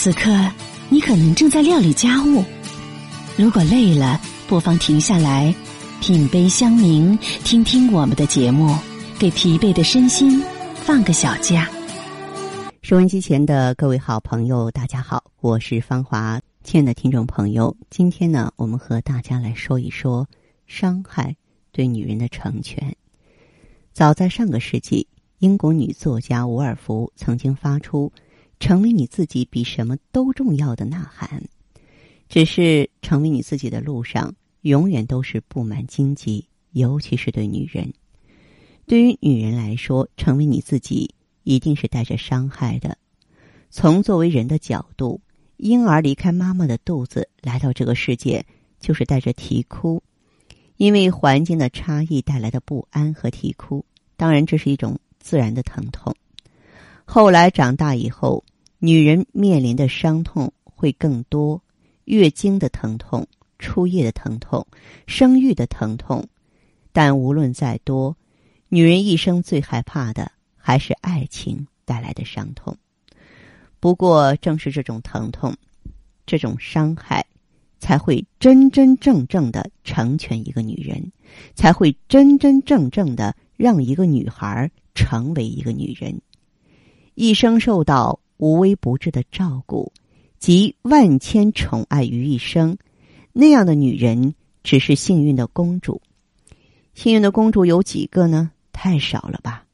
此刻，你可能正在料理家务。如果累了，不妨停下来，品杯香茗，听听我们的节目，给疲惫的身心放个小假。收音机前的各位好朋友，大家好，我是芳华。亲爱的听众朋友，今天呢，我们和大家来说一说伤害对女人的成全。早在上个世纪，英国女作家伍尔夫曾经发出“成为你自己比什么都重要的呐喊”。只是成为你自己的路上，永远都是布满荆棘，尤其是对女人。对于女人来说，成为你自己一定是带着伤害的。从作为人的角度，婴儿离开妈妈的肚子来到这个世界，就是带着啼哭，因为环境的差异带来的不安和啼哭。当然，这是一种自然的疼痛。后来长大以后，女人面临的伤痛会更多。月经的疼痛、初夜的疼痛、生育的疼痛，但无论再多，女人一生最害怕的还是爱情带来的伤痛。不过，正是这种疼痛、这种伤害，才会真真正正的成全一个女人，才会真真正正的让一个女孩成为一个女人，一生受到无微不至的照顾。集万千宠爱于一身，那样的女人只是幸运的公主。幸运的公主有几个呢？太少了吧。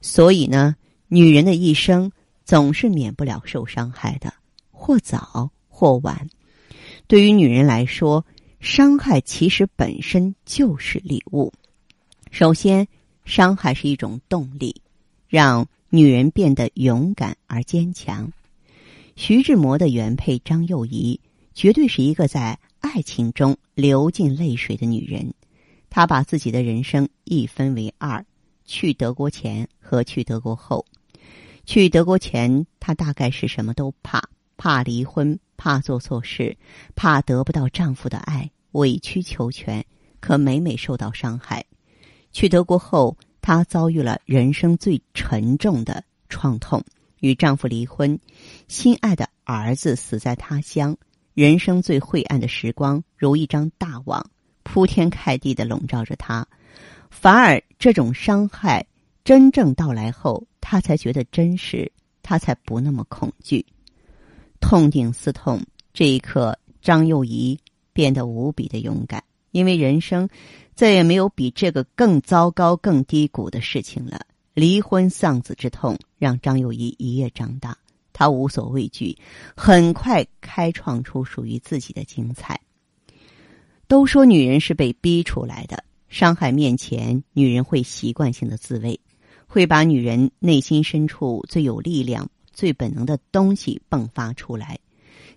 所以呢，女人的一生总是免不了受伤害的，或早或晚。对于女人来说，伤害其实本身就是礼物。首先，伤害是一种动力，让女人变得勇敢而坚强。徐志摩的原配张幼仪，绝对是一个在爱情中流尽泪水的女人。她把自己的人生一分为二：去德国前和去德国后。去德国前，她大概是什么都怕：怕离婚，怕做错事，怕得不到丈夫的爱，委曲求全，可每每受到伤害。去德国后，她遭遇了人生最沉重的创痛。与丈夫离婚，心爱的儿子死在他乡，人生最晦暗的时光如一张大网，铺天盖地的笼罩着她。反而这种伤害真正到来后，她才觉得真实，她才不那么恐惧。痛定思痛，这一刻，张幼仪变得无比的勇敢，因为人生再也没有比这个更糟糕、更低谷的事情了。离婚丧子之痛让张幼仪一夜长大，她无所畏惧，很快开创出属于自己的精彩。都说女人是被逼出来的，伤害面前，女人会习惯性的自卫，会把女人内心深处最有力量、最本能的东西迸发出来，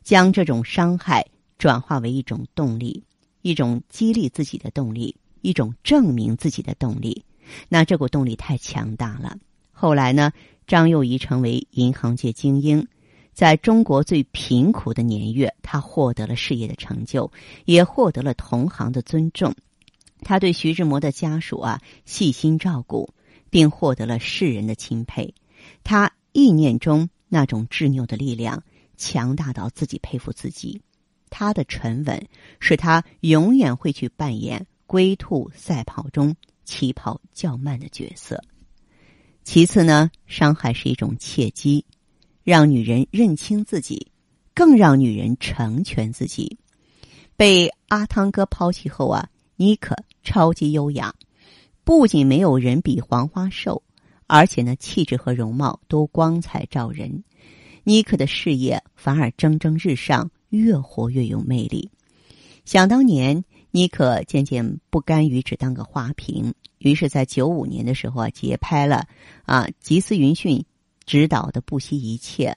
将这种伤害转化为一种动力，一种激励自己的动力，一种证明自己的动力。那这股动力太强大了。后来呢，张幼仪成为银行界精英，在中国最贫苦的年月，她获得了事业的成就，也获得了同行的尊重。她对徐志摩的家属啊细心照顾，并获得了世人的钦佩。她意念中那种执拗的力量，强大到自己佩服自己。她的沉稳，使她永远会去扮演龟兔赛跑中。起跑较慢的角色。其次呢，伤害是一种契机，让女人认清自己，更让女人成全自己。被阿汤哥抛弃后啊，妮可超级优雅，不仅没有人比黄花瘦，而且呢，气质和容貌都光彩照人。妮可的事业反而蒸蒸日上，越活越有魅力。想当年。妮可渐渐不甘于只当个花瓶，于是，在九五年的时候啊，接拍了啊吉斯云逊指导的《不惜一切》，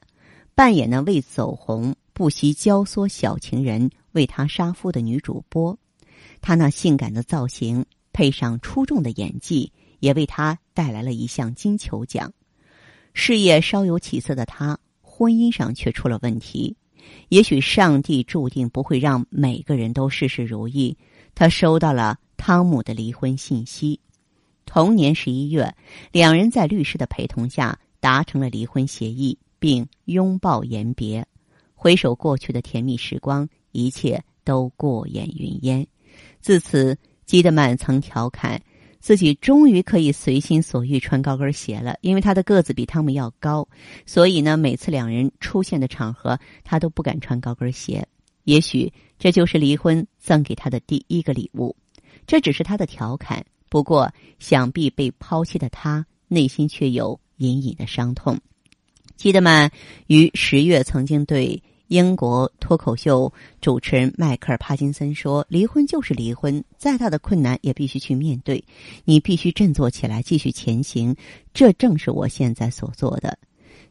扮演呢为走红不惜教唆小情人为他杀夫的女主播。她那性感的造型配上出众的演技，也为她带来了一项金球奖。事业稍有起色的她，婚姻上却出了问题。也许上帝注定不会让每个人都事事如意。他收到了汤姆的离婚信息。同年十一月，两人在律师的陪同下达成了离婚协议，并拥抱言别。回首过去的甜蜜时光，一切都过眼云烟。自此，基德曼曾调侃自己终于可以随心所欲穿高跟鞋了，因为他的个子比汤姆要高，所以呢，每次两人出现的场合，他都不敢穿高跟鞋。也许这就是离婚赠给他的第一个礼物。这只是他的调侃，不过想必被抛弃的他内心却有隐隐的伤痛。基德曼于十月曾经对英国脱口秀主持人迈克尔·帕金森说：“离婚就是离婚，再大的困难也必须去面对，你必须振作起来，继续前行。这正是我现在所做的。”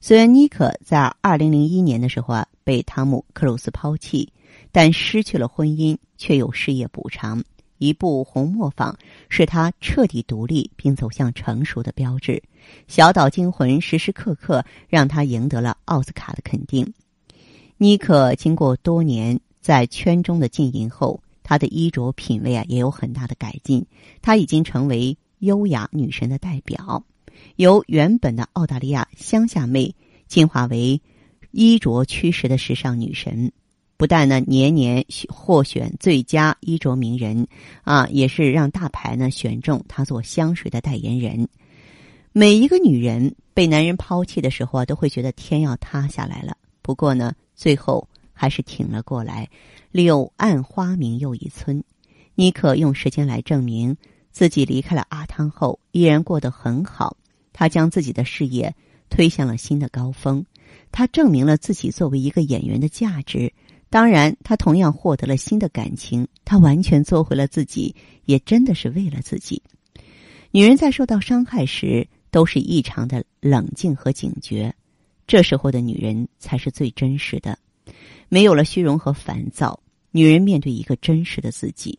虽然妮可在二零零一年的时候啊被汤姆·克鲁斯抛弃，但失去了婚姻却有事业补偿。一部红磨坊是他彻底独立并走向成熟的标志，《小岛惊魂》时时刻刻让他赢得了奥斯卡的肯定。妮可经过多年在圈中的经营后，她的衣着品味啊也有很大的改进，她已经成为优雅女神的代表，由原本的澳大利亚乡下妹进化为衣着趋时的时尚女神。不但呢年年获选最佳衣着名人，啊，也是让大牌呢选中她做香水的代言人。每一个女人被男人抛弃的时候啊，都会觉得天要塌下来了。不过呢，最后还是挺了过来。柳暗花明又一村，妮可用时间来证明自己离开了阿汤后依然过得很好。她将自己的事业推向了新的高峰，她证明了自己作为一个演员的价值。当然，他同样获得了新的感情。他完全做回了自己，也真的是为了自己。女人在受到伤害时，都是异常的冷静和警觉。这时候的女人才是最真实的，没有了虚荣和烦躁。女人面对一个真实的自己，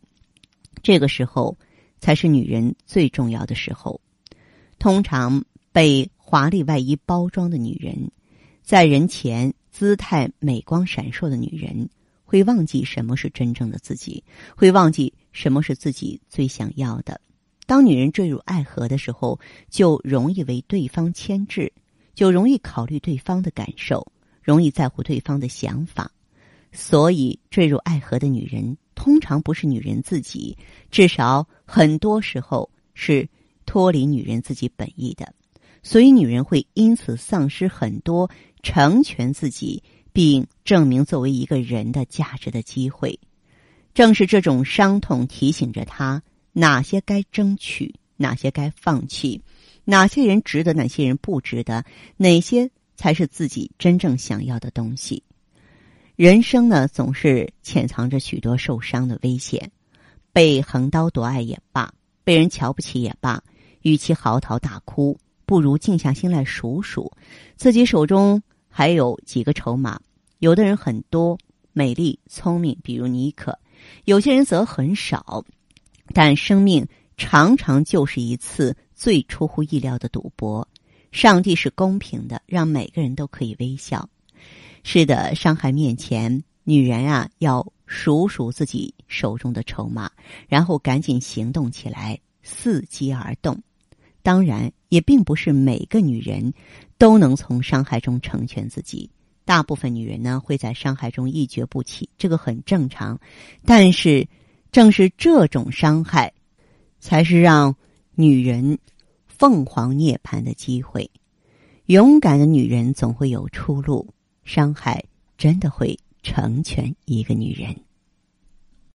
这个时候才是女人最重要的时候。通常被华丽外衣包装的女人，在人前。姿态美光闪烁的女人会忘记什么是真正的自己，会忘记什么是自己最想要的。当女人坠入爱河的时候，就容易为对方牵制，就容易考虑对方的感受，容易在乎对方的想法。所以，坠入爱河的女人通常不是女人自己，至少很多时候是脱离女人自己本意的。所以，女人会因此丧失很多成全自己并证明作为一个人的价值的机会。正是这种伤痛提醒着她哪些该争取，哪些该放弃，哪些人值得，哪些人不值得，哪些才是自己真正想要的东西。人生呢，总是潜藏着许多受伤的危险，被横刀夺爱也罢，被人瞧不起也罢，与其嚎啕大哭。不如静下心来数数，自己手中还有几个筹码。有的人很多，美丽聪明，比如妮可；有些人则很少。但生命常常就是一次最出乎意料的赌博。上帝是公平的，让每个人都可以微笑。是的，伤害面前，女人啊，要数数自己手中的筹码，然后赶紧行动起来，伺机而动。当然，也并不是每个女人都能从伤害中成全自己。大部分女人呢，会在伤害中一蹶不起，这个很正常。但是，正是这种伤害，才是让女人凤凰涅槃的机会。勇敢的女人总会有出路，伤害真的会成全一个女人。